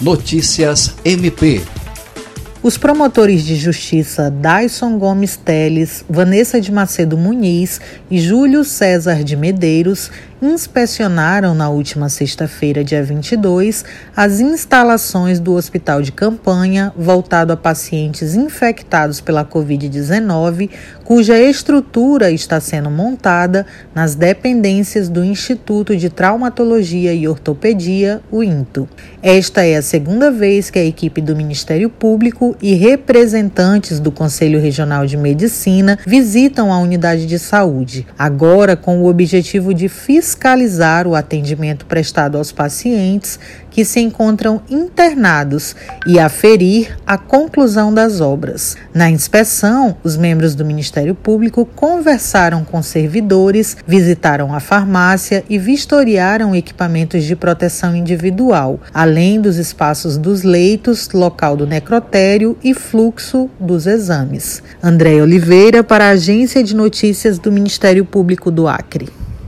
Notícias MP. Os promotores de justiça Dyson Gomes Teles, Vanessa de Macedo Muniz e Júlio César de Medeiros inspecionaram na última sexta-feira, dia 22, as instalações do hospital de campanha voltado a pacientes infectados pela Covid-19, cuja estrutura está sendo montada nas dependências do Instituto de Traumatologia e Ortopedia, o INTO. Esta é a segunda vez que a equipe do Ministério Público e representantes do Conselho Regional de Medicina visitam a unidade de saúde, agora com o objetivo de fiscalizar o atendimento prestado aos pacientes que se encontram internados e aferir a conclusão das obras. Na inspeção, os membros do Ministério Público conversaram com servidores, visitaram a farmácia e vistoriaram equipamentos de proteção individual, além dos espaços dos leitos, local do necrotério e fluxo dos exames. André Oliveira para a Agência de Notícias do Ministério Público do Acre.